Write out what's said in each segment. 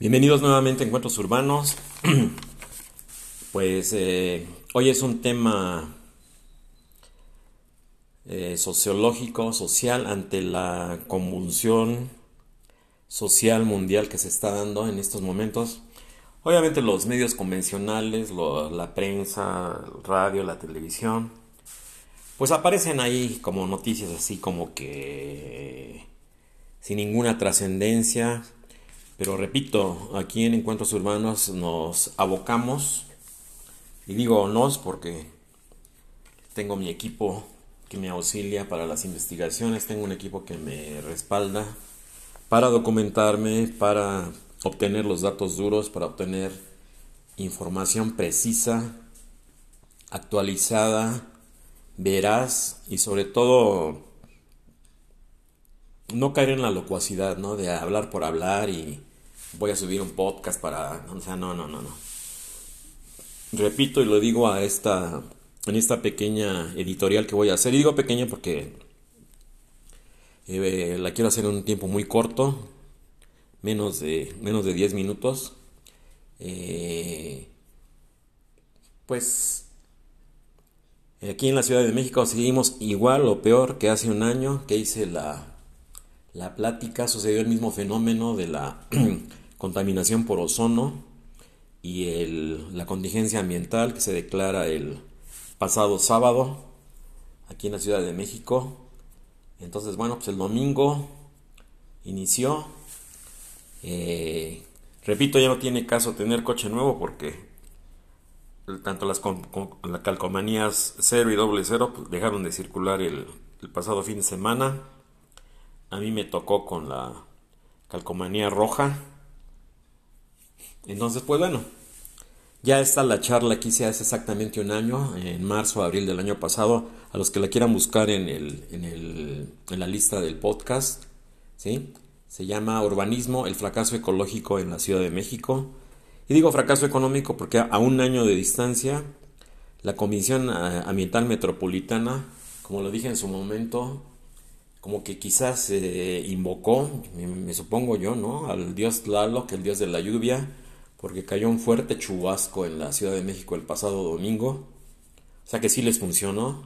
Bienvenidos nuevamente a Encuentros Urbanos. Pues eh, hoy es un tema eh, sociológico, social, ante la convulsión social mundial que se está dando en estos momentos. Obviamente los medios convencionales, la prensa, el radio, la televisión, pues aparecen ahí como noticias así como que sin ninguna trascendencia, pero repito, aquí en Encuentros Urbanos nos abocamos, y digo nos porque tengo mi equipo que me auxilia para las investigaciones, tengo un equipo que me respalda para documentarme, para obtener los datos duros, para obtener información precisa, actualizada, veraz y sobre todo no caer en la locuacidad, ¿no? De hablar por hablar y voy a subir un podcast para, o sea, no, no, no, no. Repito y lo digo a esta en esta pequeña editorial que voy a hacer. Y digo pequeña porque eh, la quiero hacer en un tiempo muy corto, menos de menos de 10 minutos. Eh, pues aquí en la Ciudad de México seguimos igual o peor que hace un año que hice la la plática sucedió el mismo fenómeno de la contaminación por ozono y el, la contingencia ambiental que se declara el pasado sábado aquí en la Ciudad de México. Entonces, bueno, pues el domingo inició. Eh, repito, ya no tiene caso tener coche nuevo porque tanto las, calcomanías 0 y doble cero pues, dejaron de circular el pasado fin de semana. A mí me tocó con la calcomanía roja. Entonces, pues bueno, ya está la charla que hice hace exactamente un año, en marzo, abril del año pasado. A los que la quieran buscar en, el, en, el, en la lista del podcast, ¿sí? Se llama Urbanismo, el fracaso ecológico en la Ciudad de México. Y digo fracaso económico porque a un año de distancia, la Comisión eh, Ambiental Metropolitana, como lo dije en su momento, como que quizás invocó, me, supongo yo, ¿no? Al dios Tlaloc, el dios de la lluvia, porque cayó un fuerte chubasco en la Ciudad de México el pasado domingo. O sea que sí les funcionó.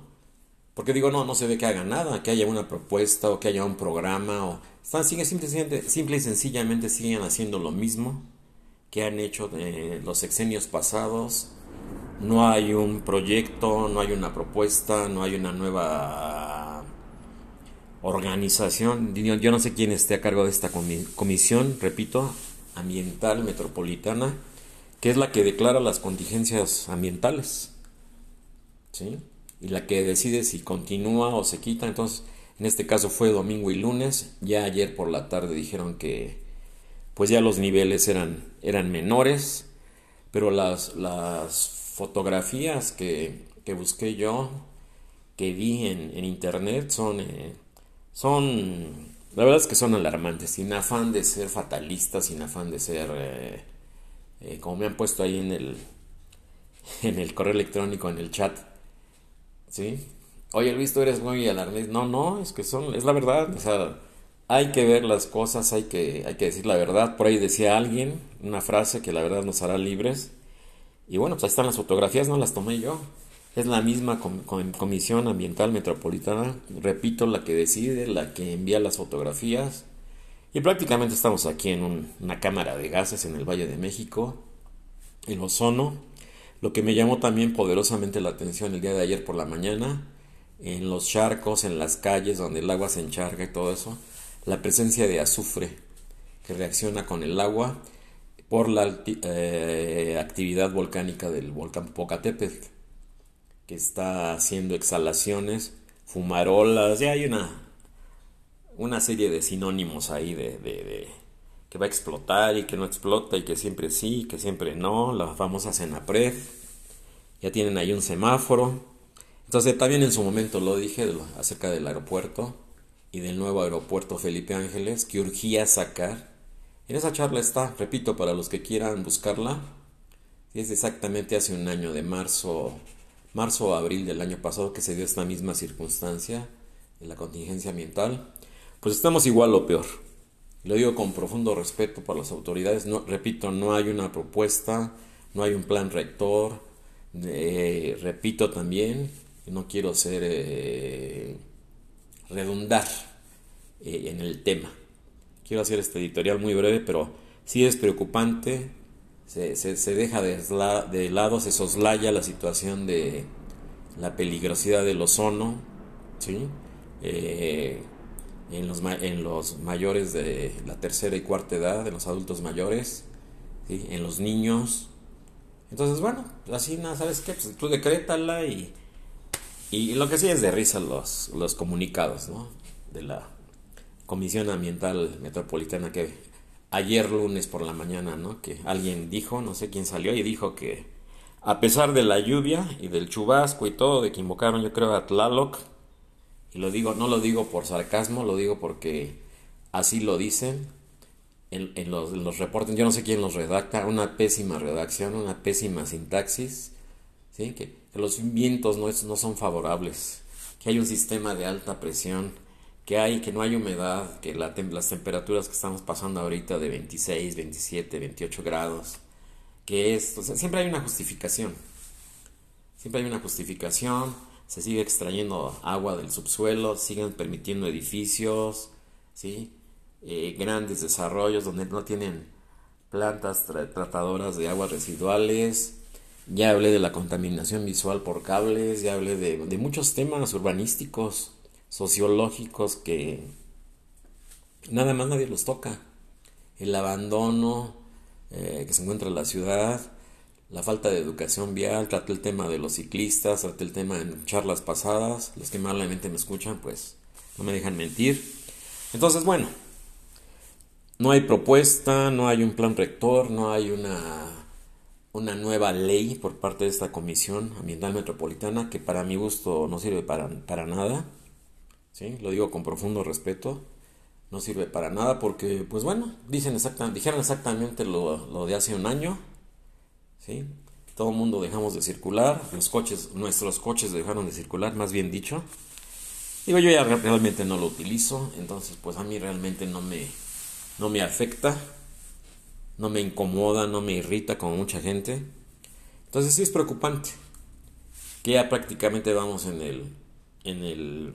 Porque digo, no, no se ve que hagan nada, que haya una propuesta o que haya un programa. O... Están, simple, simple y sencillamente siguen haciendo lo mismo que han hecho de los sexenios pasados. No hay un proyecto, no hay una propuesta, no hay una nueva organización, yo no sé quién esté a cargo de esta comisión, repito, ambiental metropolitana, que es la que declara las contingencias ambientales, ¿sí? Y la que decide si continúa o se quita. Entonces, en este caso fue domingo y lunes. Ya ayer por la tarde dijeron que, pues ya los niveles eran, eran menores, pero las, las fotografías que, que busqué yo, que vi en, en internet, son eh, son, la verdad es que son alarmantes, sin afán de ser fatalistas, sin afán de ser, eh, eh, como me han puesto ahí en el, en el correo electrónico, en el chat, ¿sí? Oye Luis, tú eres muy alarmista. No, no, es que son, es la verdad, o sea, hay que ver las cosas, hay que, hay que decir la verdad. Por ahí decía alguien una frase que la verdad nos hará libres. Y bueno, pues ahí están las fotografías, no las tomé yo. Es la misma Comisión Ambiental Metropolitana, repito, la que decide, la que envía las fotografías. Y prácticamente estamos aquí en una cámara de gases en el Valle de México, en ozono. Lo que me llamó también poderosamente la atención el día de ayer por la mañana, en los charcos, en las calles donde el agua se encharga y todo eso, la presencia de azufre que reacciona con el agua por la eh, actividad volcánica del volcán Popocatépetl que está haciendo exhalaciones, fumarolas, ya hay una, una serie de sinónimos ahí de, de, que va a explotar y que no explota y que siempre sí, que siempre no, la famosa Cenapred, ya tienen ahí un semáforo. Entonces también en su momento lo dije acerca del aeropuerto y del nuevo aeropuerto Felipe Ángeles que urgía sacar. En esa charla está, repito, para los que quieran buscarla, es exactamente hace un año de marzo marzo o abril del año pasado que se dio esta misma circunstancia de la contingencia ambiental, pues estamos igual o peor. Lo digo con profundo respeto para las autoridades. No, repito, no hay una propuesta, no hay un plan rector. Eh, repito también, no quiero ser eh, redundar eh, en el tema. Quiero hacer este editorial muy breve, pero sí es preocupante. Se, se, deja de, de, lado, se soslaya la situación de la peligrosidad del ozono, ¿sí? Eh, en, los, en los mayores de la tercera y cuarta edad, en los adultos mayores, ¿sí? en los niños. Entonces, bueno, así, nada, ¿sabes qué? Pues tú decrétala y, y lo que sí es de risa los, los comunicados, ¿no? De la Comisión Ambiental Metropolitana que ayer lunes por la mañana, ¿no? Que alguien dijo, no sé quién salió y dijo que a pesar de la lluvia y del chubasco y todo, de que invocaron yo creo a Tlaloc, y lo digo, no lo digo por sarcasmo, lo digo porque así lo dicen en, en, los, reportes, yo no sé quién los redacta, una pésima redacción, una pésima sintaxis, ¿sí? que, los vientos no, no son favorables, que hay un sistema de alta presión que hay, que no hay humedad, que la las temperaturas que estamos pasando ahorita de 26, 27, 28 grados, que es, siempre hay una justificación, siempre hay una justificación, se sigue extrayendo agua del subsuelo, siguen permitiendo edificios, ¿sí? Eh, grandes desarrollos donde no tienen plantas tratadoras de aguas residuales, ya hablé de la contaminación visual por cables, ya hablé de muchos temas urbanísticos sociológicos que nada más nadie los toca. El abandono eh, que se encuentra en la ciudad, la falta de educación vial, traté el tema de los ciclistas, traté el tema en charlas pasadas, los que malamente me escuchan pues no me dejan mentir. Entonces bueno, no hay propuesta, no hay un plan rector, no hay una, una nueva ley por parte de esta Comisión Ambiental Metropolitana que para mi gusto no sirve para, para nada. Lo digo con profundo respeto. No sirve para nada porque, pues bueno, dicen exactamente, dijeron exactamente lo, de hace un año. ¿sí? Todo el mundo dejamos de circular, los coches, nuestros coches dejaron de circular, más bien dicho. Digo, yo ya realmente no lo utilizo, entonces pues a mí realmente no me, no me afecta, no me incomoda, no me irrita como mucha gente. Entonces sí es preocupante que ya prácticamente vamos en el, en el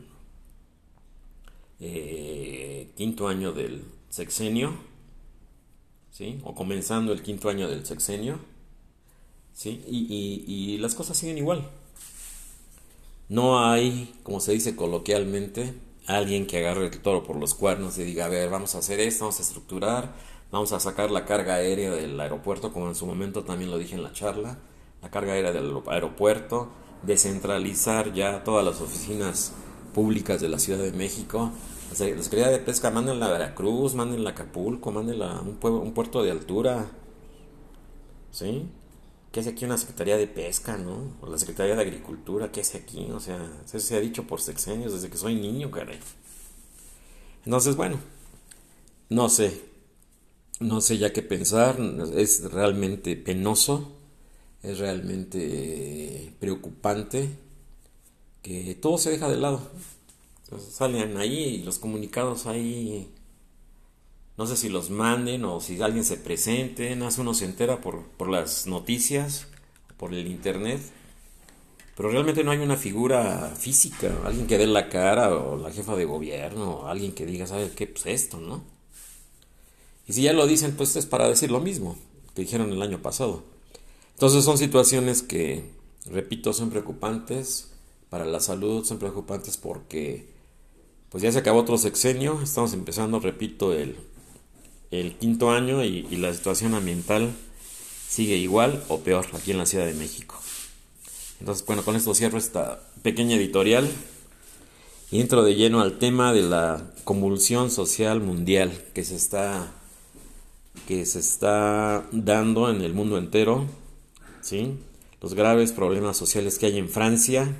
eh, quinto año del sexenio, ¿sí? o comenzando el quinto año del sexenio, ¿sí? y, las cosas siguen igual. No hay, como se dice coloquialmente, alguien que agarre el toro por los cuernos y diga, a ver, vamos a hacer esto, vamos a estructurar, vamos a sacar la carga aérea del aeropuerto, como en su momento también lo dije en la charla, la carga aérea del aeropuerto, descentralizar ya todas las oficinas públicas de la Ciudad de México, la Secretaría de Pesca, mándenla a Veracruz, mándenla a Acapulco, mándenla a un, un puerto de altura. ¿Sí? ¿Qué hace aquí una Secretaría de Pesca, no? O la Secretaría de Agricultura, ¿qué hace aquí? O sea, eso se ha dicho por sexenios desde que soy niño, caray. Entonces, bueno, no sé. No sé ya qué pensar. Es realmente penoso. Es realmente preocupante que todo se deja de lado salen ahí los comunicados ahí. No sé si los manden o si alguien se presente. Hace uno se entera por, por las noticias, por el internet. Pero realmente no hay una figura física, alguien que dé la cara, o la jefa de gobierno, o alguien que diga, ¿sabes qué? Pues esto, ¿no? Y si ya lo dicen, pues es para decir lo mismo que dijeron el año pasado. Entonces son situaciones que, repito, son preocupantes para la salud, son preocupantes porque pues ya se acabó otro sexenio, estamos empezando, repito, el, quinto año y, la situación ambiental sigue igual o peor aquí en la Ciudad de México. Entonces, bueno, con esto cierro esta pequeña editorial y entro de lleno al tema de la convulsión social mundial que se está que se está dando en el mundo entero, ¿sí? Los graves problemas sociales que hay en Francia,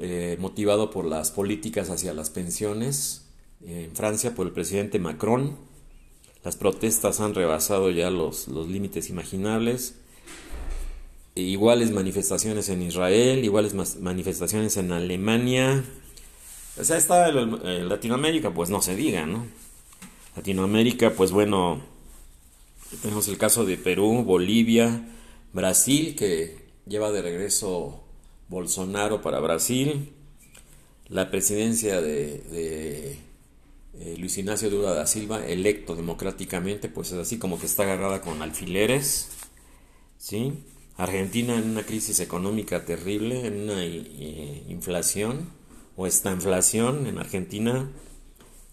eh, motivado por las políticas hacia las pensiones en Francia por el presidente Macron. Las protestas han rebasado ya los, los límites imaginables. Iguales manifestaciones en Israel, iguales manifestaciones en Alemania. O sea, está en Latinoamérica, pues no se diga, ¿no? Latinoamérica, pues bueno, tenemos el caso de Perú, Bolivia, Brasil, que lleva de regreso Bolsonaro para Brasil, la presidencia de, eh, Luis Ignacio Lula da Silva, electo democráticamente, pues es así como que está agarrada con alfileres, ¿sí? Argentina en una crisis económica terrible, en una eh, inflación, o esta inflación en Argentina,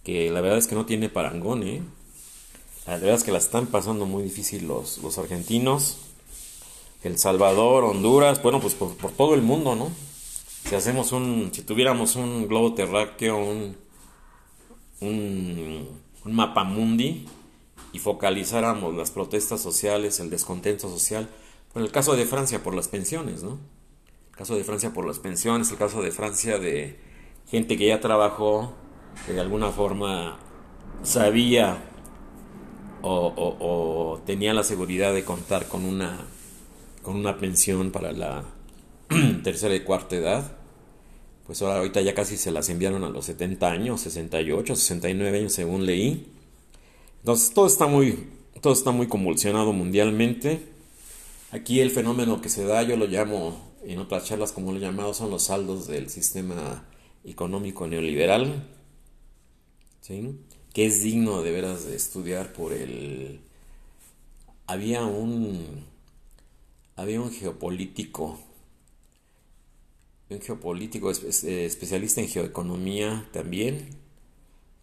que la verdad es que no tiene parangón, ¿eh? La verdad es que la están pasando muy difícil los, los argentinos. El Salvador, Honduras, bueno, pues por, todo el mundo, ¿no? Si hacemos un, si tuviéramos un globo terráqueo, un, un, un mapa mundi y focalizáramos las protestas sociales, el descontento social, en el caso de Francia por las pensiones, ¿no? El caso de Francia por las pensiones, el caso de Francia de gente que ya trabajó, que de alguna forma sabía o, tenía la seguridad de contar con una, con una pensión para la tercera y cuarta edad, pues ahora ahorita ya casi se las enviaron a los 70 años, 68, 69 años según leí. Entonces todo está muy, todo está muy convulsionado mundialmente. Aquí el fenómeno que se da, yo lo llamo en otras charlas como lo he llamado, son los saldos del sistema económico neoliberal, ¿sí? que es digno de veras de estudiar por el... Había un... Había un geopolítico, un geopolítico especialista en geoeconomía también,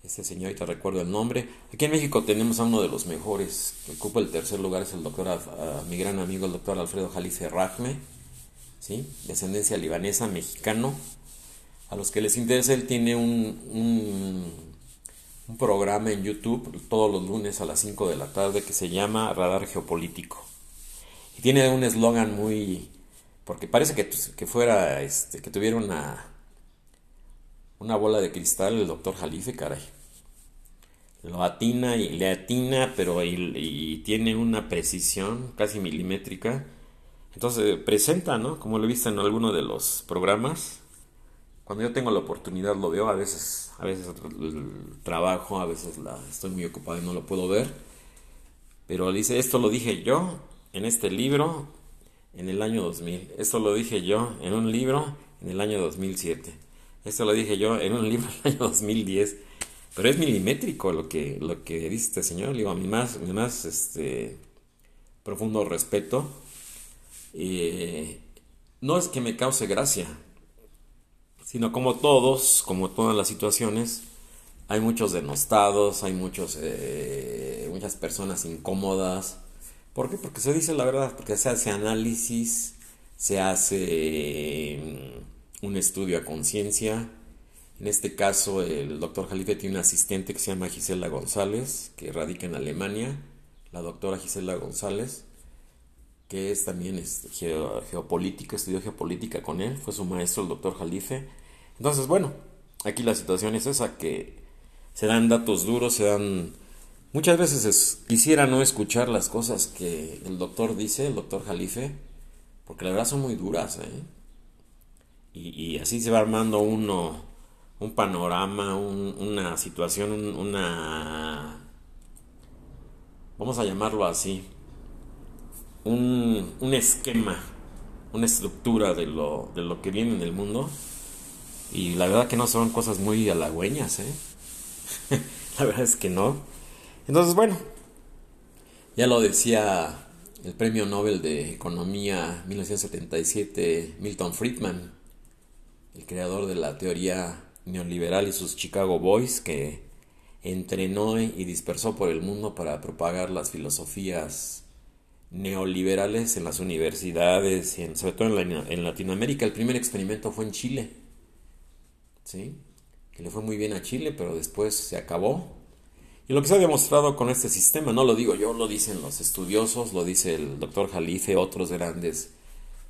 ese señor, te recuerdo el nombre. Aquí en México tenemos a uno de los mejores, que ocupa el tercer lugar, es el doctor, mi gran amigo, el doctor Alfredo Jalife Rajme, ¿sí? descendencia libanesa, mexicano. A los que les interesa, él tiene un un programa en YouTube todos los lunes a las 5 de la tarde que se llama Radar Geopolítico. Y tiene un eslogan muy... porque parece que, pues, que fuera, este, que tuviera una, una bola de cristal el doctor Jalife, caray. Lo atina y le atina, pero y, tiene una precisión casi milimétrica. Entonces presenta, ¿no? Como lo he visto en alguno de los programas, cuando yo tengo la oportunidad lo veo, a veces, a veces trabajo, a veces estoy muy ocupado y no lo puedo ver. Pero dice, esto lo dije yo en este libro en el año 2000. Esto lo dije yo en un libro en el año 2007. Esto lo dije yo en un libro en el año 2010. Pero es milimétrico lo que, lo que dice este señor. digo, a mi más, mi más este, profundo respeto. Eh, no es que me cause gracia, sino como todos, como todas las situaciones, hay muchos denostados, hay muchos, eh, muchas personas incómodas. ¿Por qué? Porque se dice la verdad, porque se hace análisis, se hace mm, un estudio a conciencia. En este caso, el doctor Jalife tiene un asistente que se llama Gisela González, que radica en Alemania, la doctora Gisela González, que es también este, geopolítica, estudió geopolítica con él, fue su maestro el doctor Jalife. Entonces, bueno, aquí la situación es esa, que se dan datos duros, se dan... Muchas veces quisiera no escuchar las cosas que el doctor dice, el doctor Jalife, porque la verdad son muy duras, ¿eh? Y, así se va armando uno, un panorama, una situación, una... Vamos a llamarlo así, un, un esquema, una estructura de lo, de lo que viene en el mundo y la verdad que no son cosas muy halagüeñas, ¿eh? la verdad es que no. Entonces, bueno, ya lo decía el premio Nobel de Economía 1977, Milton Friedman, el creador de la teoría neoliberal y sus Chicago Boys, que entrenó y dispersó por el mundo para propagar las filosofías neoliberales en las universidades y sobre todo en, en Latinoamérica. El primer experimento fue en Chile ¿sí? que le fue muy bien a Chile, pero después se acabó. Y lo que se ha demostrado con este sistema, no lo digo yo, lo dicen los estudiosos, lo dice el doctor Jalife, otros grandes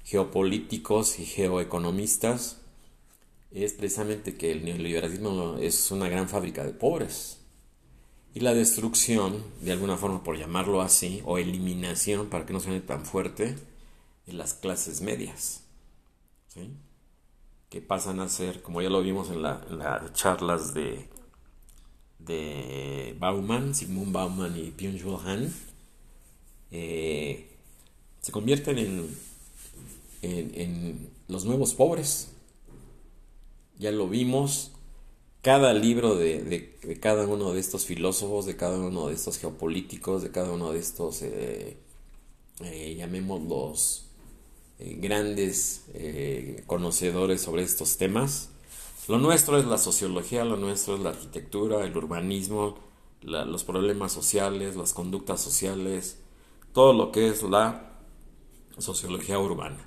geopolíticos y geoeconomistas, es precisamente que el neoliberalismo es una gran fábrica de pobres. Y la destrucción, de alguna forma por llamarlo así, o eliminación, para que no suene tan fuerte, de las clases medias. ¿sí? que pasan a ser, como ya lo vimos en, las charlas de, de Bauman, Sigmund Bauman y Byung-Chul Han, eh, se convierten en, en, los nuevos pobres. Ya lo vimos, cada libro de, cada uno de estos filósofos, de cada uno de estos geopolíticos, de cada uno de estos, eh, eh, llamémoslos, grandes conocedores sobre estos temas, lo nuestro es la sociología, lo nuestro es la arquitectura, el urbanismo, los problemas sociales, las conductas sociales, todo lo que es la sociología urbana.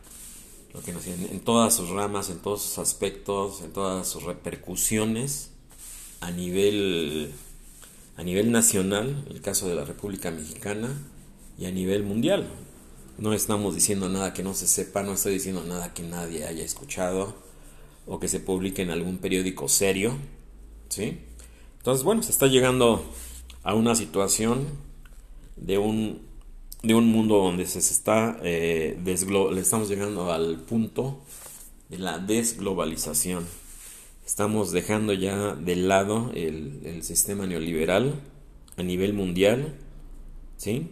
Lo que en todas sus ramas, en todos sus aspectos, en todas sus repercusiones a nivel, a nivel nacional, el caso de la República Mexicana, y a nivel mundial. No estamos diciendo nada que no se sepa, no estoy diciendo nada que nadie haya escuchado o que se publique en algún periódico serio, ¿sí? Entonces, bueno, se está llegando a una situación de un, de un mundo donde se está, eh, le estamos llegando al punto de la desglobalización. Estamos dejando ya de lado el, el sistema neoliberal a nivel mundial, ¿sí?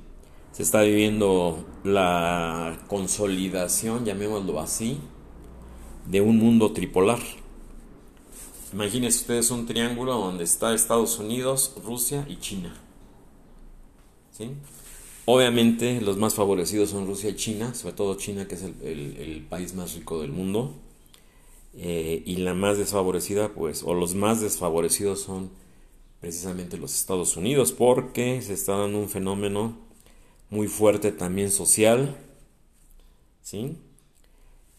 Se está viviendo la consolidación, llamémoslo así, de un mundo tripolar. Imagínense ustedes un triángulo donde está Estados Unidos, Rusia y China. ¿Sí? Obviamente los más favorecidos son Rusia y China, sobre todo China que es el, país más rico del mundo. Eh, y la más desfavorecida, pues, o los más desfavorecidos son precisamente los Estados Unidos, porque se está dando un fenómeno muy fuerte también social, ¿sí?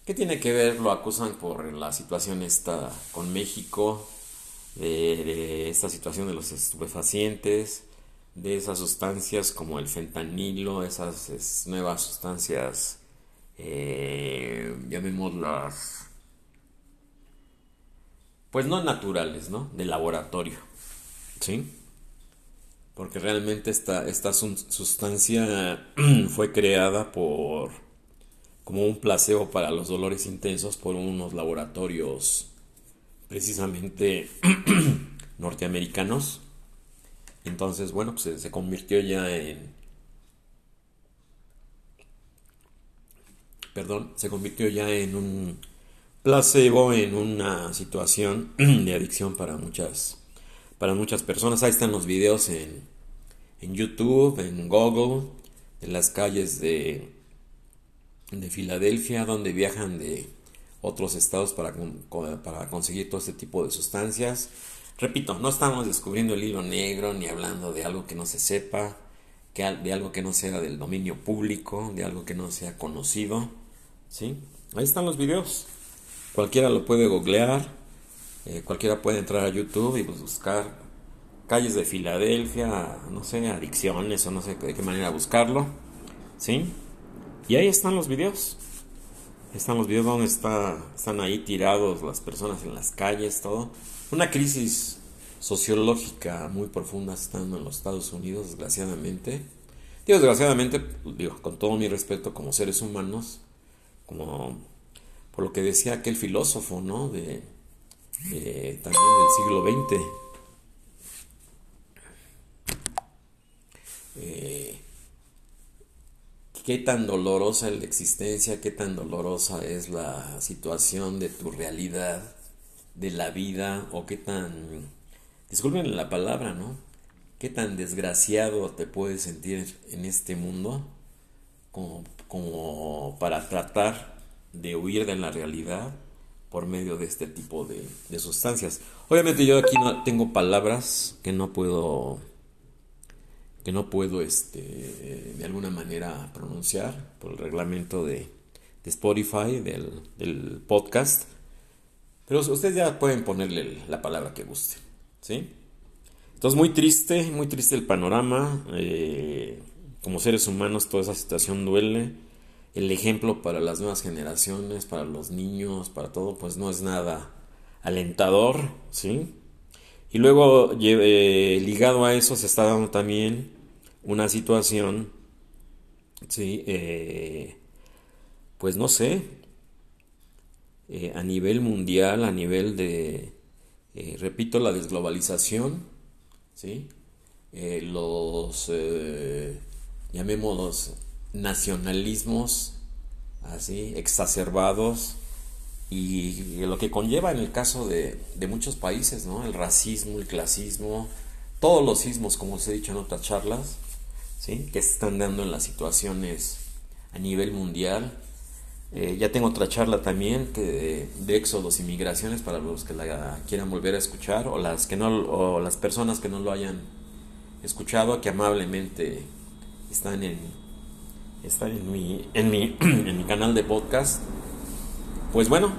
¿Qué tiene que ver? Lo acusan por la situación esta con México, de, esta situación de los estupefacientes, de esas sustancias como el fentanilo, esas nuevas sustancias, eh, llamémoslas, pues no naturales, ¿no? De laboratorio, ¿sí? Porque realmente esta, esta sustancia fue creada por como un placebo para los dolores intensos por unos laboratorios precisamente norteamericanos. Entonces, bueno, pues se, convirtió ya en... Perdón, se convirtió ya en un placebo, en una situación de adicción para muchas, para muchas personas. Ahí están los videos en, en YouTube, en Google, en las calles de de Filadelfia, donde viajan de otros estados para, para conseguir todo este tipo de sustancias. Repito, no estamos descubriendo el hilo negro ni hablando de algo que no se sepa, que, de algo que no sea del dominio público, de algo que no sea conocido. ¿sí? Ahí están los videos. Cualquiera lo puede googlear, eh, cualquiera puede entrar a YouTube y pues buscar calles de Filadelfia, no sé, adicciones o no sé de qué manera buscarlo. ¿Sí? Y ahí están los videos. Están los videos donde está, están ahí tirados las personas en las calles, todo. Una crisis sociológica muy profunda estando en los Estados Unidos, desgraciadamente. Digo, desgraciadamente, digo, con todo mi respeto como seres humanos, como por lo que decía aquel filósofo, ¿no? De, también del siglo XX. Eh, qué tan dolorosa es la existencia, qué tan dolorosa es la situación de tu realidad, de la vida, o qué tan, disculpen la palabra, ¿no? Qué tan desgraciado te puedes sentir en este mundo como, como para tratar de huir de la realidad por medio de este tipo de, de sustancias. Obviamente yo aquí no tengo palabras que no puedo que no puedo este, de alguna manera pronunciar por el reglamento de, Spotify, del, podcast. Pero ustedes ya pueden ponerle la palabra que guste. ¿sí? Entonces muy triste, muy triste el panorama. Eh, como seres humanos toda esa situación duele. El ejemplo para las nuevas generaciones, para los niños, para todo, pues no es nada alentador, ¿sí? Y luego, eh, ligado a eso, se está dando también una situación, ¿sí? Eh, pues no sé, eh, a nivel mundial, a nivel de, repito, la desglobalización, ¿sí? Eh, los, eh, llamémoslos, nacionalismos, así, exacerbados, y lo que conlleva en el caso de, de muchos países, ¿no? El racismo, el clasismo, todos los sismos, como os he dicho en otras charlas, ¿sí? que se están dando en las situaciones a nivel mundial. Eh, ya tengo otra charla también de, de, éxodos y migraciones para los que la quieran volver a escuchar o las, que no, o las personas que no lo hayan escuchado, que amablemente están en, están en, mi, en, mi, en mi canal de podcast. Pues bueno,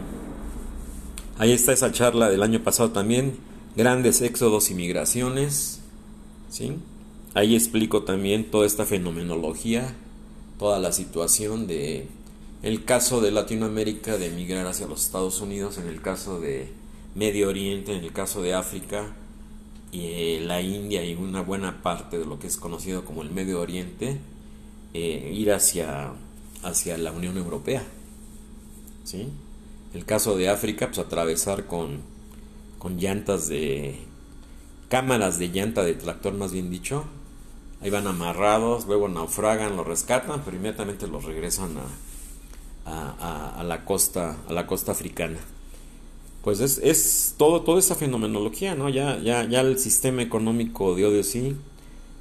ahí está esa charla del año pasado también, grandes éxodos y migraciones. ¿sí? Ahí explico también toda esta fenomenología, toda la situación de el caso de Latinoamérica de emigrar hacia los Estados Unidos, en el caso de Medio Oriente, en el caso de África y eh, la India y una buena parte de lo que es conocido como el Medio Oriente, eh, ir hacia, hacia la Unión Europea. ¿sí? El caso de África, pues atravesar con, con llantas de cámaras de llanta de tractor, más bien dicho. Ahí van amarrados, luego naufragan, los rescatan, pero inmediatamente los regresan a, a, la costa a la costa africana. Pues es, es todo toda esa fenomenología no ya ya ya el sistema económico de odio sí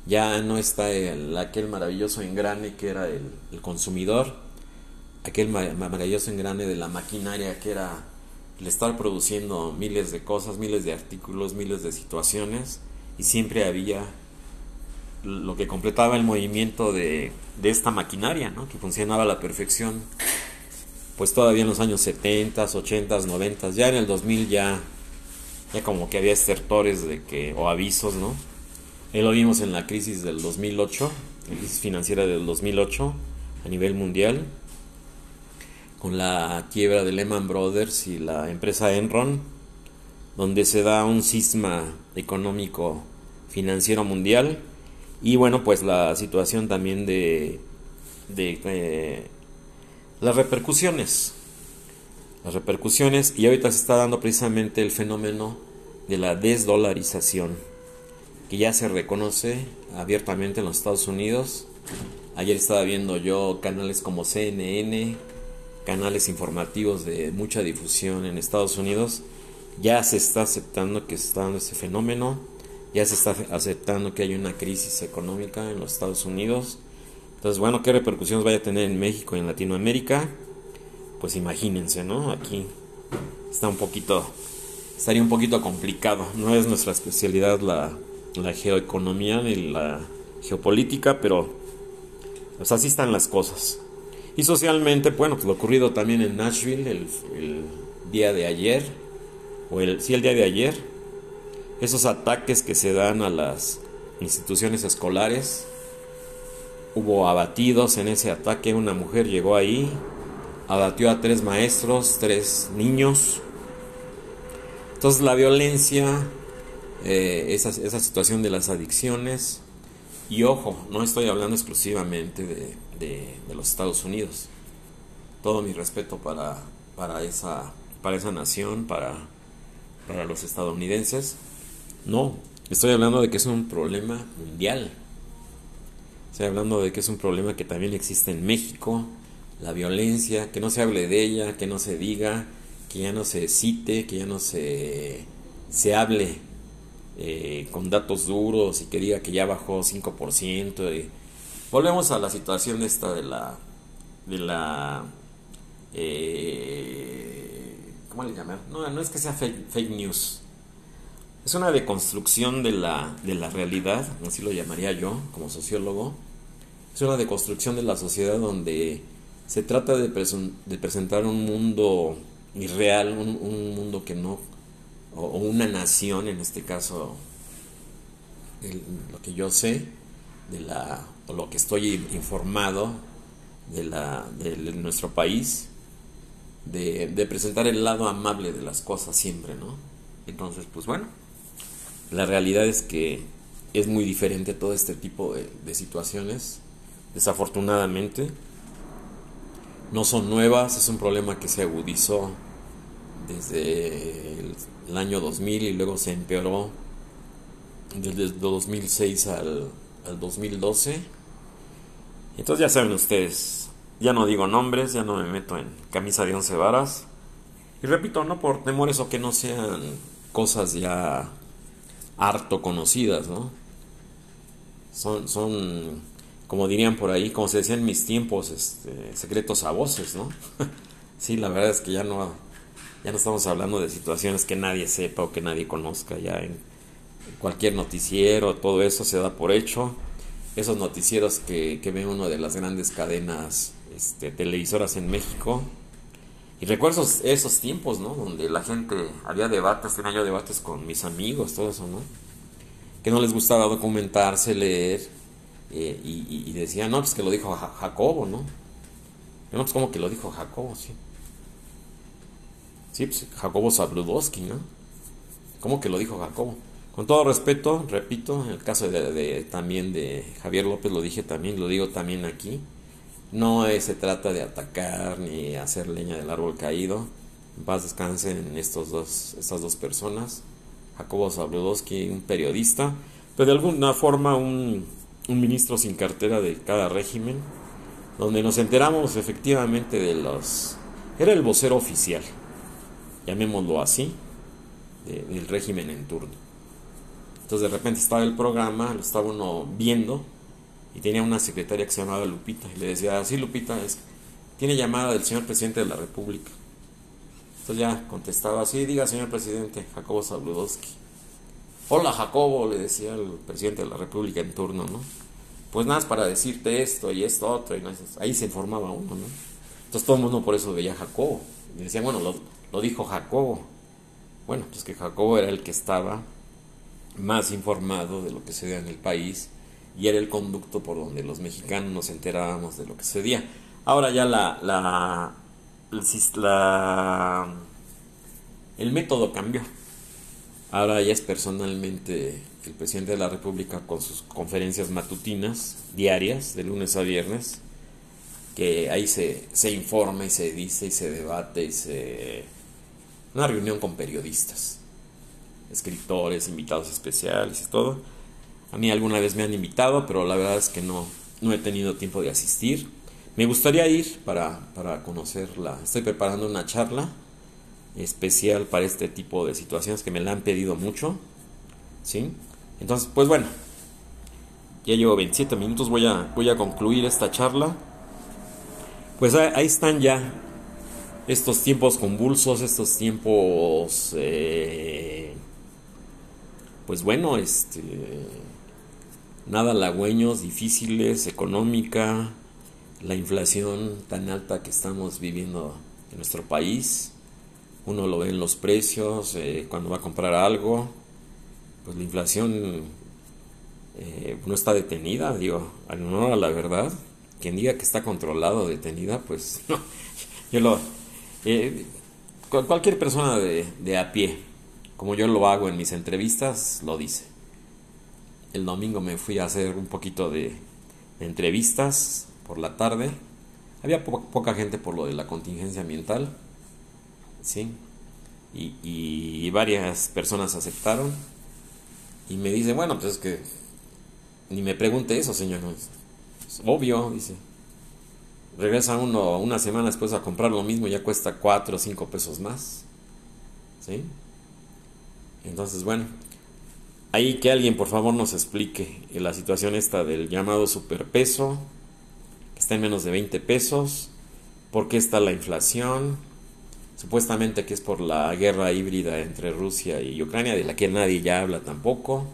ya no está el, aquel maravilloso engrane que era el, consumidor aquel maravilloso engrane de la maquinaria que era el estar produciendo miles de cosas miles de artículos miles de situaciones y siempre había lo que completaba el movimiento de, de esta maquinaria, ¿no? que funcionaba a la perfección pues todavía en los años 70, 80, 90, ya en el 2000 ya, ya como que había estertores de que, o avisos, ¿no? Eh, lo vimos en la crisis del 2008, la crisis financiera del 2008 a nivel mundial, con la quiebra de Lehman Brothers y la empresa Enron, donde se da un cisma económico financiero mundial y bueno, pues la situación también de, de eh, las repercusiones. Las repercusiones, y ahorita se está dando precisamente el fenómeno de la desdolarización, que ya se reconoce abiertamente en los Estados Unidos. Ayer estaba viendo yo canales como CNN, canales informativos de mucha difusión en Estados Unidos. Ya se está aceptando que está dando ese fenómeno, ya se está aceptando que hay una crisis económica en los Estados Unidos entonces, bueno, ¿qué repercusiones vaya a tener en México y en Latinoamérica? Pues imagínense, ¿no? Aquí está un poquito, estaría un poquito complicado. No es nuestra especialidad la, geoeconomía ni la geopolítica, pero así están las cosas. Y socialmente, bueno, pues lo ocurrido también en Nashville el, día de ayer, o el, sí, el día de ayer, esos ataques que se dan a las instituciones escolares, Hubo abatidos en ese ataque, una mujer llegó ahí, abatió a tres maestros, tres niños. Entonces la violencia, eh, esa, esa, situación de las adicciones, y ojo, no estoy hablando exclusivamente de, de, los Estados Unidos. Todo mi respeto para, para, esa, para esa nación, para, para los estadounidenses. No, estoy hablando de que es un problema mundial. Estoy hablando de que es un problema que también existe en México, la violencia, que no se hable de ella, que no se diga, que ya no se cite, que ya no se, se hable eh, con datos duros y que diga que ya bajó 5%. Volvemos a la situación esta de la... De la eh, ¿Cómo le llaman? No, no es que sea fake, news. Es una deconstrucción de la, de la realidad, así lo llamaría yo como sociólogo. Es una deconstrucción de la sociedad donde se trata de, de presentar un mundo irreal, un, mundo que no, o, una nación en este caso, lo que yo sé, de la, lo que estoy informado de, la, de, nuestro país, de, presentar el lado amable de las cosas siempre, ¿no? Entonces, pues bueno. La realidad es que es muy diferente todo este tipo de, situaciones, desafortunadamente. No son nuevas, es un problema que se agudizó desde el, año 2000 y luego se empeoró desde el 2006 al, al 2012. Entonces ya saben ustedes, ya no digo nombres, ya no me meto en camisa de once varas. Y repito, no por temores o que no sean cosas ya harto conocidas, ¿no? Son, son, como dirían por ahí, como se decía en mis tiempos, este, secretos a voces, ¿no? sí, la verdad es que ya no, ya no estamos hablando de situaciones que nadie sepa o que nadie conozca, ya en cualquier noticiero, todo eso se da por hecho. Esos noticieros que, que ve uno de las grandes cadenas este, televisoras en México, y recuerdo esos, tiempos, ¿no? Donde la gente, había debates, tenía yo debates con mis amigos, todo eso, ¿no? Que no les gustaba documentarse, leer, eh, y, decían, no, pues que lo dijo Jacobo, ¿no? No, pues como que lo dijo Jacobo, sí. Sí, pues Jacobo Zabludowski, ¿no? ¿Cómo que lo dijo Jacobo? Con todo respeto, repito, en el caso de, también de Javier López lo dije también, lo digo también aquí, no se trata de atacar ni hacer leña del árbol caído. En paz descansen estos dos, estas dos personas. Jacobo Zabludowski, un periodista, pero de alguna forma un, un ministro sin cartera de cada régimen, donde nos enteramos efectivamente de los... Era el vocero oficial, llamémoslo así, del régimen en turno. Entonces de repente estaba el programa, lo estaba uno viendo y tenía una secretaria que se llamaba Lupita y le decía, sí Lupita, es, tiene llamada del señor presidente de la República. Entonces ya contestaba, sí, diga señor presidente, Jacobo Zabludowski. Hola Jacobo, le decía el presidente de la República en turno, ¿no? Pues nada, para decirte esto y esto otro, y ahí se informaba uno, ¿no? Entonces todo el mundo por eso veía a Jacobo. Y decía, bueno, lo, lo dijo Jacobo. Bueno, pues que Jacobo era el que estaba más informado de lo que se veía en el país y era el conducto por donde los mexicanos nos enterábamos de lo que sucedía. Ahora ya la, la, la, el método cambió. Ahora ya es personalmente el presidente de la República con sus conferencias matutinas diarias, de lunes a viernes, que ahí se, se informa y se dice y se debate y se... Una reunión con periodistas, escritores, invitados especiales y todo a mí alguna vez me han invitado, pero la verdad es que no, no he tenido tiempo de asistir. Me gustaría ir para, para conocerla. Estoy preparando una charla especial para este tipo de situaciones que me la han pedido mucho. ¿Sí? Entonces, pues bueno, ya llevo 27 minutos, voy a, voy a concluir esta charla. Pues ahí, están ya estos tiempos convulsos, estos tiempos, eh, pues bueno, este nada halagüeños, difíciles, económica, la inflación tan alta que estamos viviendo en nuestro país. Uno lo ve en los precios, eh, cuando va a comprar algo, pues la inflación eh, no está detenida, digo, al honor a la verdad, quien diga que está controlado, detenida, pues no, yo lo... Eh, cualquier persona de a pie, como yo lo hago en mis entrevistas, lo dice el domingo me fui a hacer un poquito de, entrevistas por la tarde. Había poca gente por lo de la contingencia ambiental, ¿sí? Y, varias personas aceptaron. Y me dice, bueno, pues es que ni me pregunte eso, señor. Es obvio, dice. Regresa uno una semana después a comprar lo mismo, ya cuesta cuatro o cinco pesos más. ¿Sí? Entonces, bueno, Ahí que alguien por favor nos explique la situación esta del llamado superpeso, que está en menos de 20 pesos, por qué está la inflación, supuestamente que es por la guerra híbrida entre Rusia y Ucrania, de la que nadie ya habla tampoco.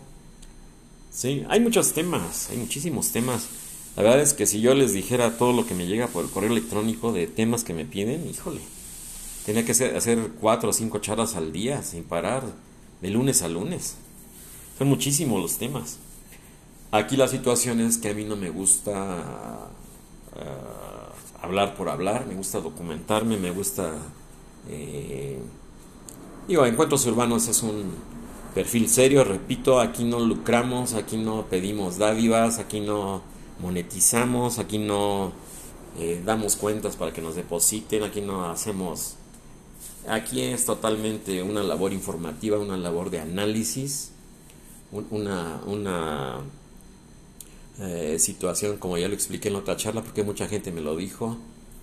Sí, hay muchos temas, hay muchísimos temas. La verdad es que si yo les dijera todo lo que me llega por el correo electrónico de temas que me piden, híjole, tenía que hacer cuatro o cinco charlas al día sin parar, de lunes a lunes. Son muchísimos los temas. Aquí la situación es que a mí no me gusta eh, hablar por hablar, me gusta documentarme, me gusta... Eh, digo, Encuentros Urbanos es un perfil serio, repito, aquí no lucramos, aquí no pedimos dádivas, aquí no monetizamos, aquí no eh, damos cuentas para que nos depositen, aquí no hacemos... Aquí es totalmente una labor informativa, una labor de análisis una, una eh, situación, como ya lo expliqué en la otra charla, porque mucha gente me lo dijo,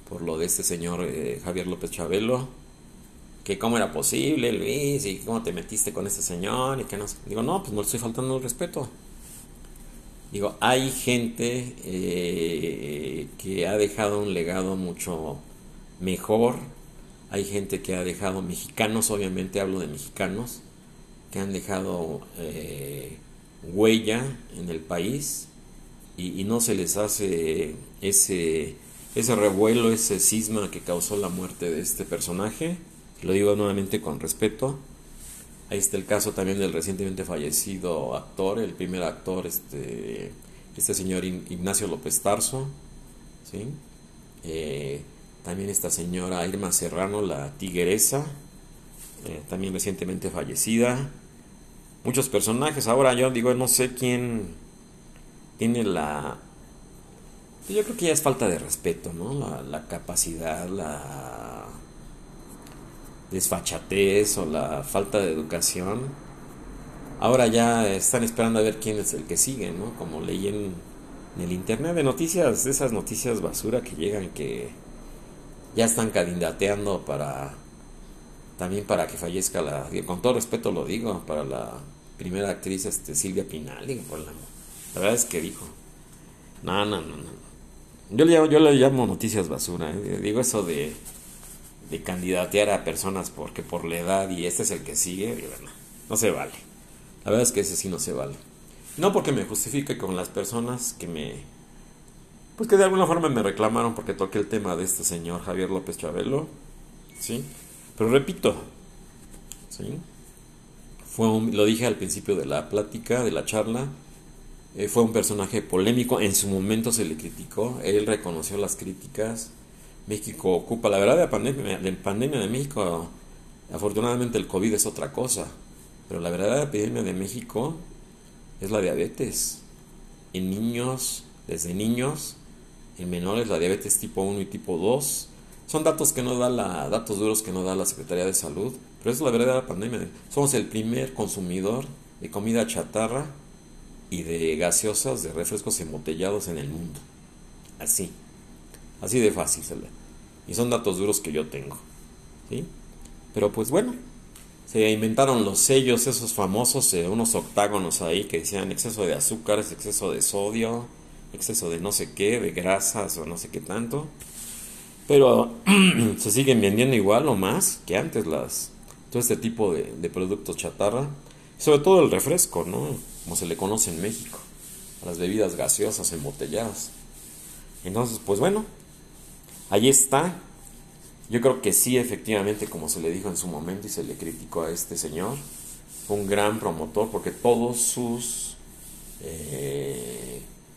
por lo de este señor eh, Javier López Chabelo, que cómo era posible, Luis, y cómo te metiste con este señor, y que no Digo, no, pues no le estoy faltando el respeto. Digo, hay gente eh, que ha dejado un legado mucho mejor, hay gente que ha dejado, mexicanos, obviamente hablo de mexicanos, que han dejado eh, huella en el país y, no se les hace ese, ese revuelo, ese cisma que causó la muerte de este personaje lo digo nuevamente con respeto. Ahí está el caso también del recientemente fallecido actor, el primer actor, este, este señor Ignacio López Tarso. ¿sí? Eh, también esta señora Irma Serrano, la tigresa, eh, también recientemente fallecida. Muchos personajes. Ahora yo digo, no sé quién tiene la... Yo creo que ya es falta de respeto, ¿no? La, capacidad, la desfachatez o la falta de educación, ahora ya están esperando a ver quién es el que sigue, ¿no? Como leí en, el internet de noticias, de esas noticias basura que llegan que ya están candidateando para también para que fallezca la, con todo respeto lo digo, para la primera actriz este Silvia Pinal, por la, la verdad es que dijo, no, no, no, no. Yo le, yo le llamo noticias basura, ¿eh? digo eso de de candidatear a personas porque por la edad y este es el que sigue, no, se vale. La verdad es que ese sí no se vale. No porque me justifique con las personas que me... Pues que de alguna forma me reclamaron porque toqué el tema de este señor Javier López Chabelo. ¿Sí? Pero repito, ¿sí? Fue lo dije al principio de la plática, de la charla, eh, fue un personaje polémico, en su momento se le criticó, él reconoció las críticas, México ocupa. La verdad, la pandemia, la pandemia de México, afortunadamente el COVID es otra cosa, pero la verdadera epidemia de México es la diabetes. En niños, desde niños, en menores, la diabetes tipo 1 y tipo 2. Son datos que no da la, datos duros que no da la Secretaría de Salud, pero es la verdadera pandemia. Somos el primer consumidor de comida chatarra y de gaseosas, de refrescos embotellados en el mundo. Así. Así de fácil Y son datos duros que yo tengo. ¿sí? Pero pues bueno, se inventaron los sellos esos famosos, eh, unos octágonos ahí que decían exceso de azúcares, exceso de sodio, exceso de no sé qué, de grasas o no sé qué tanto. Pero se siguen vendiendo igual o más que antes las todo este tipo de, de productos chatarra. Sobre todo el refresco, ¿no? Como se le conoce en México. Las bebidas gaseosas embotelladas. Entonces, pues bueno, Ahí está. Yo creo que sí, efectivamente, como se le dijo en su momento y se le criticó a este señor, fue un gran promotor porque todos sus, eh,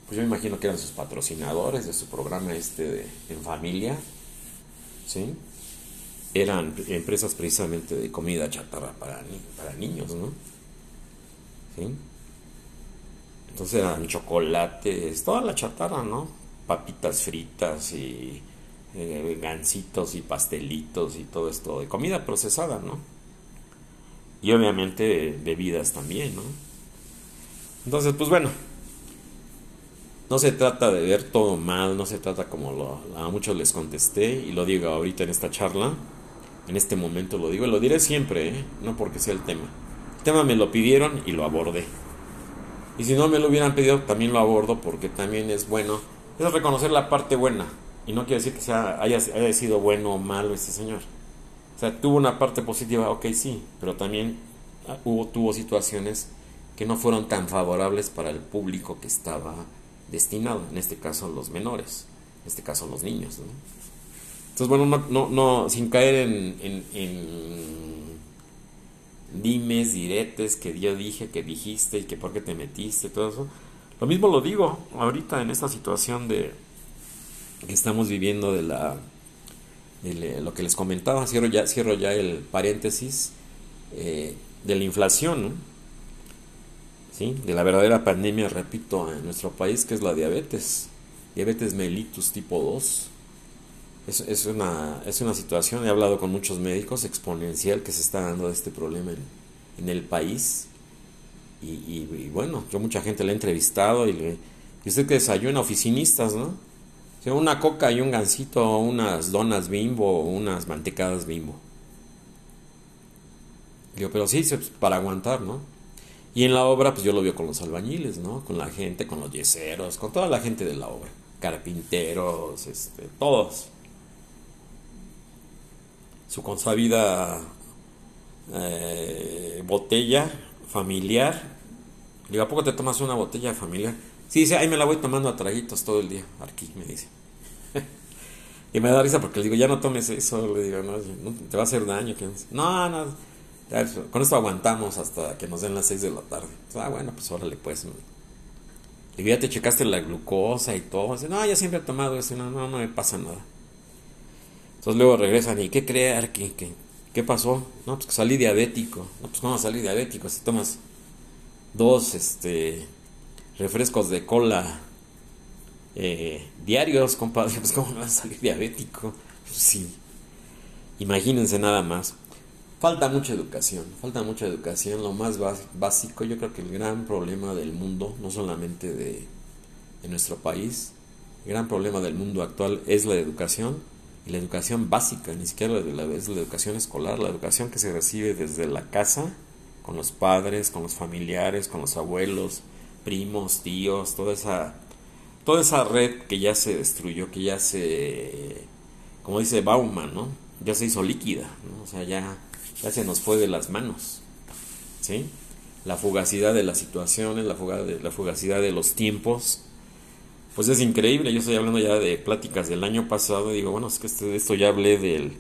pues yo me imagino que eran sus patrocinadores de su programa este en familia, ¿sí? Eran empresas precisamente de comida chatarra para, para niños, ¿no? ¿Sí? Entonces eran chocolates, toda la chatarra, ¿no? Papitas fritas y eh, gancitos y pastelitos y todo esto de comida procesada, ¿no? Y obviamente bebidas también, ¿no? Entonces, pues bueno, no se trata de ver todo mal, no se trata como lo, a muchos les contesté y lo digo ahorita en esta charla, en este momento lo digo y lo diré siempre, ¿eh? no porque sea el tema. El tema me lo pidieron y lo abordé. Y si no me lo hubieran pedido, también lo abordo porque también es bueno, es reconocer la parte buena, y no quiere decir que sea, haya, haya sido bueno o malo este señor. O sea, tuvo una parte positiva, ok, sí, pero también ah, hubo, tuvo situaciones que no fueron tan favorables para el público que estaba destinado, en este caso los menores, en este caso los niños. Entonces, bueno, no, no, no, sin caer en, en, en dimes, diretes, que yo dije, que dijiste y que por qué te metiste, todo eso. Lo mismo lo digo ahorita en esta situación de, que estamos viviendo de la lo que les comentaba, cierro ya, cierro ya el paréntesis eh, de la inflación, ¿Sí? de la verdadera pandemia, repito, en nuestro país, que es la diabetes, diabetes mellitus tipo 2. Es, es, una, es una situación, he hablado con muchos médicos, exponencial que se está dando este problema en, el país. Y, bueno, yo mucha gente le he entrevistado y le... Y usted que desayuna oficinistas, ¿no? Sea, una coca y un gansito, unas donas bimbo, unas mantecadas bimbo. Digo, pero sí, pues, para aguantar, ¿no? Y en la obra, pues yo lo veo con los albañiles, ¿no? Con la gente, con los yeseros, con toda la gente de la obra. Carpinteros, este, todos. Su consabida eh, botella familiar. Digo, ¿a poco te tomas una botella familiar? Sí, dice, ahí me la voy tomando a traguitos todo el día. Aquí me dice. y me da risa porque le digo, ya no tomes eso. Le digo, no, te va a hacer daño. No, no. Con esto aguantamos hasta que nos den las 6 de la tarde. Ah, bueno, pues órale, pues. Y ya te checaste la glucosa y todo. no, ya siempre he tomado eso. No, no, no me pasa nada. Entonces luego regresan y ¿qué creer? ¿Qué, qué, qué pasó? No, pues salí diabético. No, pues ¿cómo salí diabético? Si tomas dos este, refrescos de cola eh, diarios, compadre, pues ¿cómo vas a salir diabético? Pues sí. Imagínense nada más. Falta mucha educación, falta mucha educación. Lo más básico, yo creo que el gran problema del mundo, no solamente de, de nuestro país, el gran problema del mundo actual es la educación y la educación básica, ni siquiera la, es la educación escolar, la educación que se recibe desde la casa, con los padres, con los familiares, con los abuelos, primos, tíos, toda esa, toda esa red que ya se destruyó, que ya se, como dice Bauman, ¿no? Ya se hizo líquida, ¿no? O sea, ya, ya se nos fue de las manos, ¿sí? La fugacidad de las situaciones, la, la fugacidad de los tiempos, pues es increíble. Yo estoy hablando ya de pláticas del año pasado. Digo, bueno, es que este, esto ya hablé del,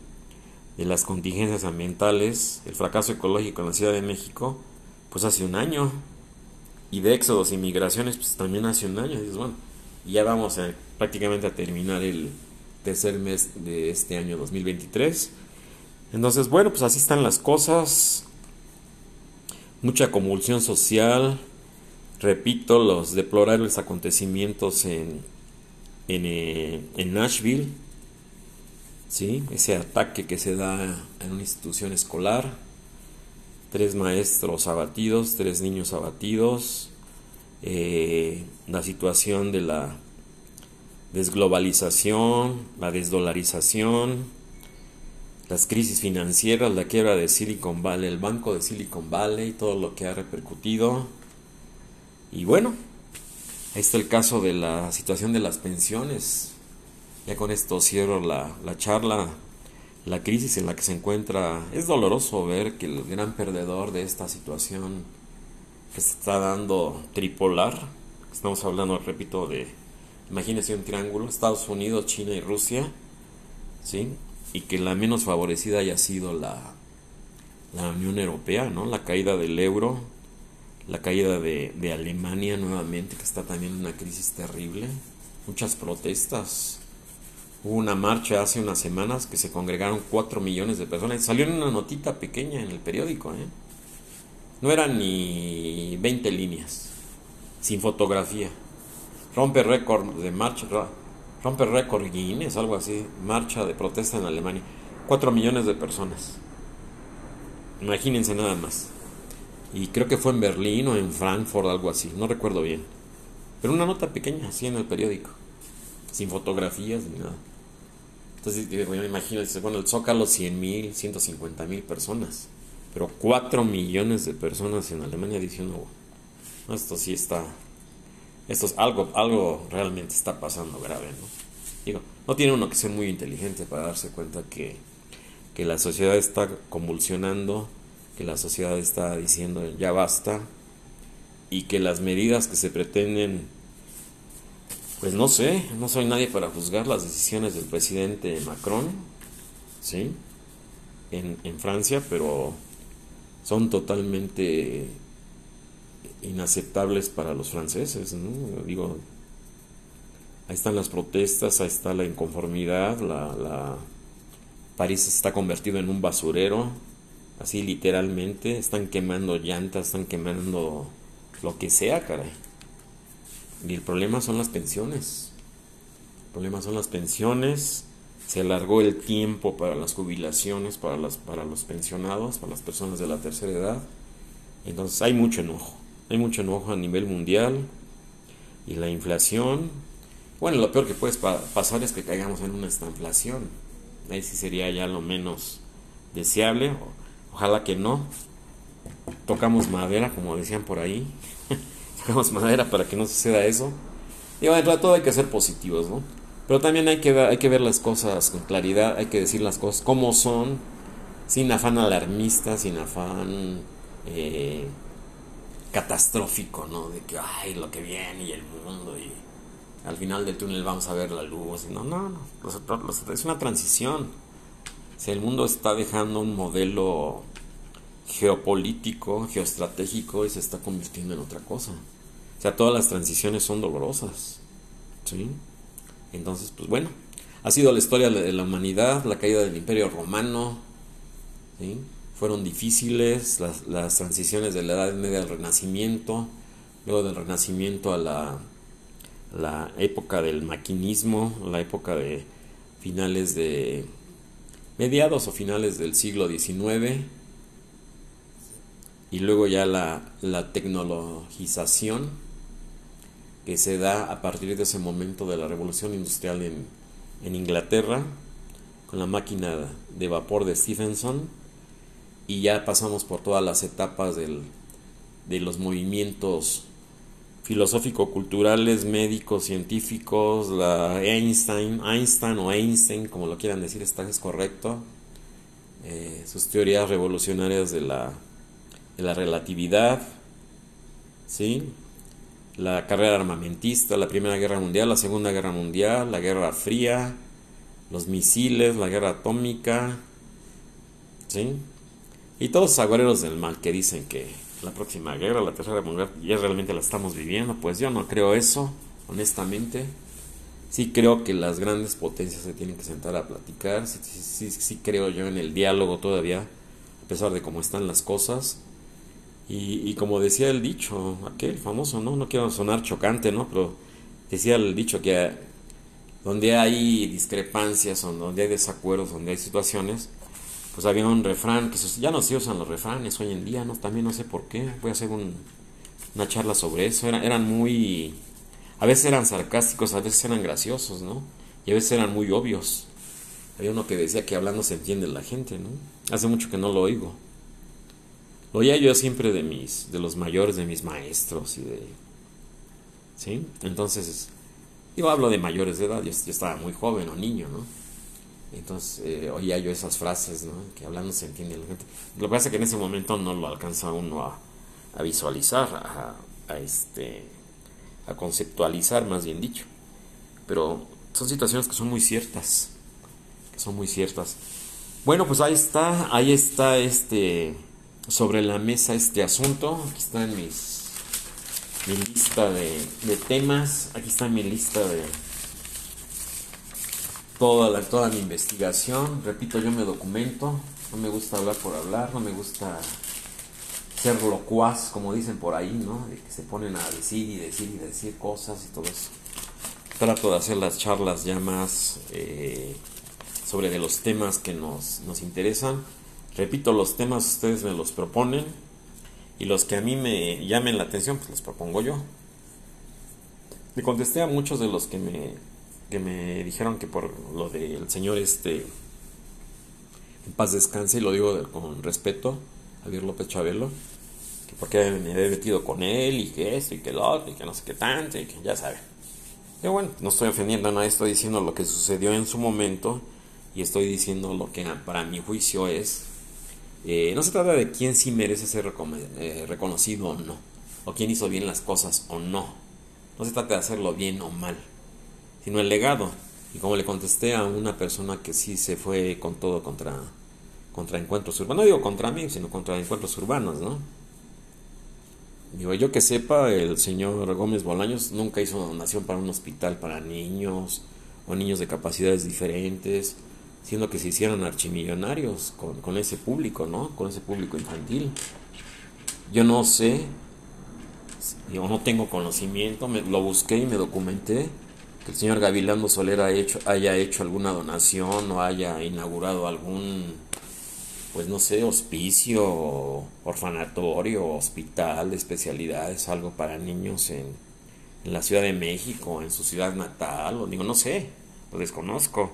de las contingencias ambientales, el fracaso ecológico en la Ciudad de México, pues hace un año. Y de éxodos y migraciones, pues también hace un año. Dices, bueno, ya vamos a, prácticamente a terminar el tercer mes de este año 2023. Entonces, bueno, pues así están las cosas. Mucha convulsión social, repito, los deplorables acontecimientos en, en, eh, en Nashville, ¿sí? ese ataque que se da en una institución escolar, tres maestros abatidos, tres niños abatidos, eh, la situación de la desglobalización, la desdolarización, las crisis financieras, la quiebra de Silicon Valley, el banco de Silicon Valley, todo lo que ha repercutido, y bueno, ahí está el caso de la situación de las pensiones. Ya con esto cierro la, la charla, la crisis en la que se encuentra. Es doloroso ver que el gran perdedor de esta situación que se está dando tripolar, estamos hablando, repito, de, imagínense un triángulo, Estados Unidos, China y Rusia, ¿sí? Y que la menos favorecida haya sido la, la Unión Europea, ¿no? La caída del euro, la caída de, de, Alemania nuevamente, que está también en una crisis terrible, muchas protestas. Hubo una marcha hace unas semanas que se congregaron 4 millones de personas. Salió en una notita pequeña en el periódico. ¿eh? No eran ni 20 líneas, sin fotografía. Rompe récord de marcha, rompe récord Guinness, algo así. Marcha de protesta en Alemania. 4 millones de personas. Imagínense nada más y creo que fue en Berlín o en Frankfurt, algo así, no recuerdo bien. Pero una nota pequeña, así en el periódico, sin fotografías ni nada. Entonces, me imagino, bueno, el Zócalo 100 mil, 150 mil personas, pero 4 millones de personas en Alemania diciendo, no, esto sí está, esto es algo, algo realmente está pasando grave, ¿no? Digo, no tiene uno que ser muy inteligente para darse cuenta que, que la sociedad está convulsionando, que la sociedad está diciendo ya basta y que las medidas que se pretenden, pues no sé, no soy nadie para juzgar las decisiones del presidente Macron, ¿sí? En, en Francia, pero son totalmente inaceptables para los franceses, ¿no? Digo, ahí están las protestas, ahí está la inconformidad, la, la París está convertido en un basurero, Así literalmente, están quemando llantas, están quemando lo que sea, caray. Y el problema son las pensiones. El problema son las pensiones. Se alargó el tiempo para las jubilaciones, para, las, para los pensionados, para las personas de la tercera edad. Entonces hay mucho enojo. Hay mucho enojo a nivel mundial y la inflación. Bueno, lo peor que puede pasar es que caigamos en una estanflación. Ahí sí sería ya lo menos deseable. Ojalá que no. Tocamos madera, como decían por ahí. Tocamos madera para que no suceda eso. Y bueno, de todo hay que ser positivos, ¿no? Pero también hay que, ver, hay que ver las cosas con claridad, hay que decir las cosas como son, sin afán alarmista, sin afán eh, catastrófico, ¿no? De que, ay, lo que viene y el mundo y al final del túnel vamos a ver la luz. No, no, no. es una transición. Si el mundo está dejando un modelo geopolítico, geoestratégico y se está convirtiendo en otra cosa. O sea, todas las transiciones son dolorosas. ¿Sí? Entonces, pues bueno, ha sido la historia de la humanidad, la caída del imperio romano. ¿sí? Fueron difíciles las, las transiciones de la Edad Media al Renacimiento, luego del Renacimiento a la, la época del maquinismo, la época de finales de mediados o finales del siglo XIX y luego ya la, la tecnologización que se da a partir de ese momento de la revolución industrial en, en Inglaterra con la máquina de vapor de Stephenson y ya pasamos por todas las etapas del, de los movimientos filosófico-culturales, médicos, científicos, la Einstein, Einstein o Einstein, como lo quieran decir, está es correcto, eh, sus teorías revolucionarias de la, de la relatividad, ¿sí? la carrera armamentista, la Primera Guerra Mundial, la Segunda Guerra Mundial, la Guerra Fría, los misiles, la guerra atómica, ¿sí? Y todos los agueros del mal que dicen que la próxima guerra, la tercera mundial, ya realmente la estamos viviendo, pues yo no creo eso, honestamente. Sí creo que las grandes potencias se tienen que sentar a platicar, sí, sí, sí, creo yo en el diálogo todavía, a pesar de cómo están las cosas. Y, y, como decía el dicho, aquel famoso, ¿no? No quiero sonar chocante, ¿no? Pero decía el dicho que donde hay discrepancias, donde hay desacuerdos, donde hay situaciones, pues había un refrán, que ya no se usan los refranes hoy en día, ¿no? También no sé por qué, voy a hacer una charla sobre eso, Era, eran muy, a veces eran sarcásticos, a veces eran graciosos, ¿no? Y a veces eran muy obvios. Había uno que decía que hablando se entiende la gente, ¿no? Hace mucho que no lo oigo. Lo oía yo siempre de mis, de los mayores, de mis maestros y de... ¿Sí? Entonces, yo hablo de mayores de edad, yo estaba muy joven o niño, ¿no? Entonces eh, oía yo esas frases, ¿no? Que hablando se entiende la gente. Lo que pasa es que en ese momento no lo alcanza uno a, visualizar, a, este, a conceptualizar, más bien dicho. Pero son situaciones que son muy ciertas, que son muy ciertas. Bueno, pues ahí está, ahí está este, sobre la mesa este asunto. Aquí está en mis, mi lista de, de temas, aquí está mi lista de toda, la, toda mi investigación. Repito, yo me documento. No me gusta hablar por hablar, no me gusta ser locuaz, como dicen por ahí, ¿no? De que se ponen a decir y decir y decir cosas y todo eso. Trato de hacer las charlas ya más eh, sobre de los temas que nos, nos interesan. Repito, los temas ustedes me los proponen y los que a mí me llamen la atención, pues los propongo yo. Le contesté a muchos de los que me que me dijeron que por lo del señor este en paz descanse, y lo digo con respeto, Javier López Chabelo, que porque me había metido con él y que esto y que lo otro y que no sé qué tanto y que ya sabe. Yo bueno, no estoy ofendiendo nadie, estoy diciendo lo que sucedió en su momento y estoy diciendo lo que para mi juicio es, eh, no se trata de quién sí merece ser eh, reconocido o no, o quién hizo bien las cosas o no, no se trata de hacerlo bien o mal sino el legado. Y como le contesté a una persona que sí se fue con todo contra, contra encuentros urbanos, no digo contra mí, sino contra encuentros urbanos, ¿no? Digo, yo que sepa, el señor Gómez Bolaños nunca hizo una donación para un hospital para niños o niños de capacidades diferentes, siendo que se hicieran archimillonarios con, con ese público, ¿no? Con ese público infantil. Yo no sé, yo no tengo conocimiento, me, lo busqué y me documenté que el señor Gavilando Soler haya hecho alguna donación o haya inaugurado algún pues no sé, hospicio, orfanatorio, hospital de especialidades, algo para niños en, la Ciudad de México, en su ciudad natal, o digo, no sé, lo desconozco.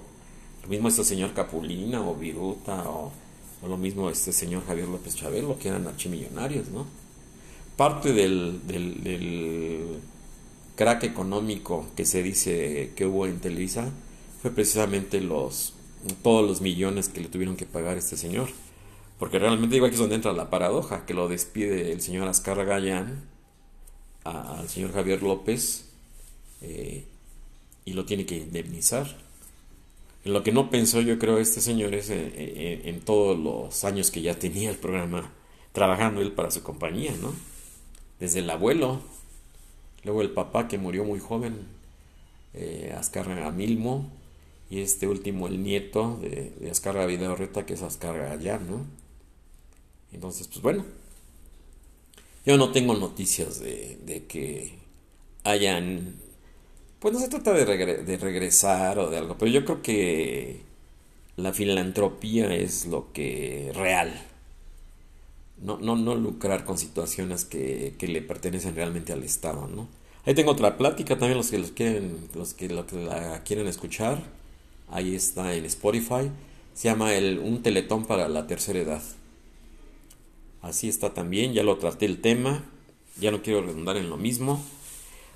Lo mismo este señor Capulina o Viruta o, lo mismo este señor Javier López Chabelo, que eran archimillonarios, ¿no? Parte del, del crack económico que se dice que hubo en Televisa fue precisamente los todos los millones que le tuvieron que pagar a este señor. Porque realmente digo aquí es donde entra la paradoja, que lo despide el señor Azcarra Gallán al señor Javier López eh, y lo tiene que indemnizar. En lo que no pensó yo creo este señor es en, en, todos los años que ya tenía el programa trabajando él para su compañía, ¿no? Desde el abuelo, luego el papá que murió muy joven, eh, Azcarra Milmo, y este último el nieto de, de Azcarra Videorreta que es Azcarra Gallán, ¿no? Entonces, pues bueno, yo no tengo noticias de, que hayan... Pues no se trata de, de regresar o de algo, pero yo creo que la filantropía es lo que real. No, no, no lucrar con situaciones que, que, le pertenecen realmente al Estado, ¿no? Ahí tengo otra plática, también los que los quieren, los que, los la quieren escuchar. Ahí está en Spotify. Se llama el Un Teletón para la Tercera Edad. Así está también, ya lo traté el tema, ya no quiero redundar en lo mismo.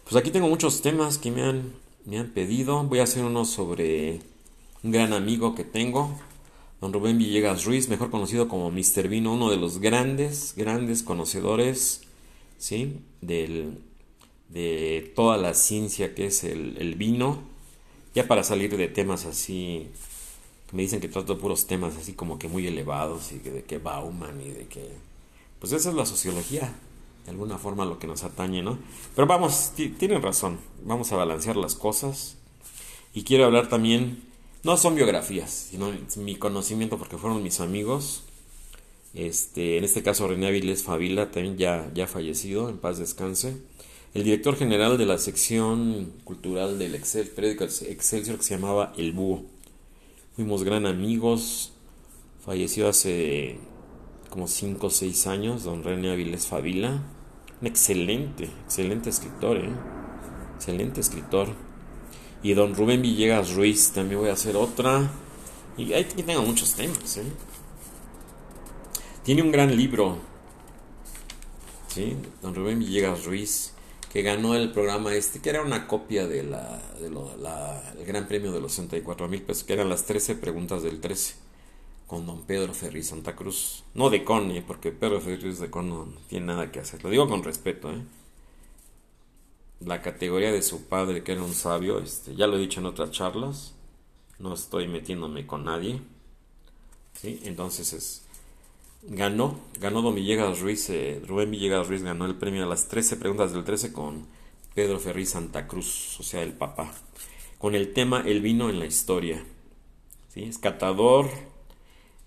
Pues aquí tengo muchos temas que me han, me han pedido. Voy a hacer uno sobre un gran amigo que tengo, don Rubén Villegas Ruiz, mejor conocido como Mr. Vino, uno de los grandes, grandes conocedores, ¿sí? Del, de toda la ciencia que es el, el vino. Ya para salir de temas así me dicen que trato puros temas así como que muy elevados y de que Bauman y de que pues esa es la sociología, de alguna forma lo que nos atañe, ¿no? Pero vamos, tienen razón, vamos a balancear las cosas. Y quiero hablar también, no son biografías, sino mi conocimiento porque fueron mis amigos. Este, en este caso René Avilés Favila, también ya, ya fallecido, en paz descanse. El director general de la sección cultural del Excel, periódico Excelsior que se llamaba El Búho. Fuimos gran amigos, falleció hace como 5 o 6 años, don René Avilés Favila. Un excelente, excelente escritor, ¿eh? Excelente escritor. Y don Rubén Villegas Ruiz, también voy a hacer otra. Y ahí tengo muchos temas, ¿eh? Tiene un gran libro, ¿sí? Don Rubén Villegas Ruiz, que ganó el programa este, que era una copia de la, de el Gran Premio de los 64 mil pesos, que eran las 13 preguntas del 13 con don Pedro Ferri Santa Cruz. No de Cone, porque Pedro Ferri de Con no tiene nada que hacer. Lo digo con respeto, ¿eh? La categoría de su padre, que era un sabio, este, ya lo he dicho en otras charlas. No estoy metiéndome con nadie. ¿Sí? Entonces es. Ganó, ganó Don Villegas Ruiz, eh, Rubén Villegas Ruiz ganó el premio a las 13 preguntas del 13 con Pedro Ferri Santa Cruz, o sea, el papá. Con el tema El vino en la historia. ¿Sí? Es catador,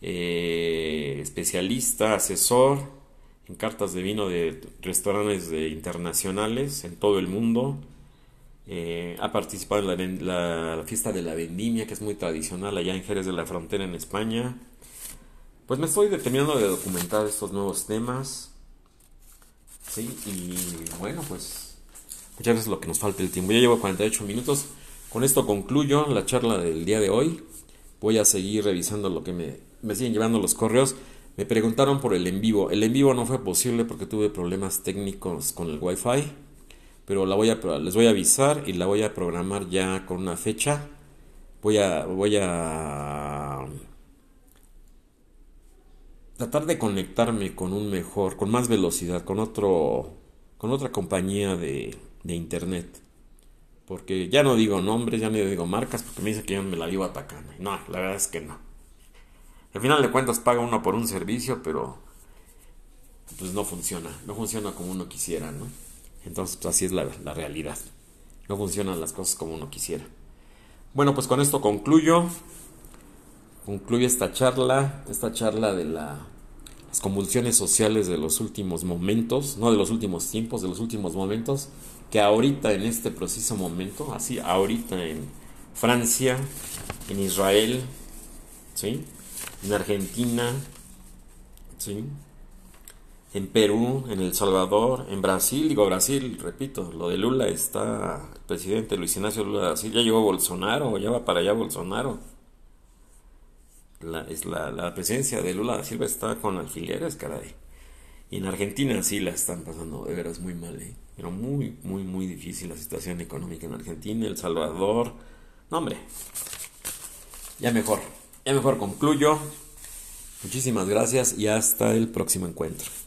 eh, especialista, asesor en cartas de vino de restaurantes de internacionales en todo el mundo. Eh, ha participado en la, fiesta de la vendimia, que es muy tradicional allá en Jerez de la Frontera, en España. Pues me estoy determinando de documentar estos nuevos temas. Sí, y bueno, pues muchas veces lo que nos falta el tiempo. Ya llevo 48 minutos. Con esto concluyo la charla del día de hoy. Voy a seguir revisando lo que me me siguen llevando los correos. Me preguntaron por el en vivo. El en vivo no fue posible porque tuve problemas técnicos con el wifi. Pero les voy a avisar y la voy a programar ya con una fecha. Voy a, voy a tratar de conectarme con un mejor, con más velocidad, con otro, con otra compañía de, de internet. Porque ya no digo nombres, ya no digo marcas, porque me dicen que yo me la vivo atacando. No, la verdad es que no. Al final de cuentas paga uno por un servicio, pero pues no funciona, no funciona como uno quisiera, ¿no? Entonces pues, así es la, la realidad. No funcionan las cosas como uno quisiera. Bueno, pues con esto concluyo. Concluyo esta charla, esta charla de la, las convulsiones sociales de los últimos momentos, no de los últimos tiempos, de los últimos momentos, que ahorita en este preciso momento, así ahorita en Francia, en Israel, ¿sí? En Argentina, ¿sí? En Perú, en El Salvador, en Brasil, digo Brasil, repito, lo de Lula está, el presidente Luis Ignacio Lula de Brasil, ya llegó Bolsonaro, ya va para allá Bolsonaro. La, es la, la presencia de Lula da Silva está con alfileres, caray. Y en Argentina sí la están pasando de veras muy mal, ¿eh? pero muy, muy, muy difícil la situación económica en Argentina, El Salvador. No, hombre, ya mejor, ya mejor concluyo. Muchísimas gracias y hasta el próximo encuentro.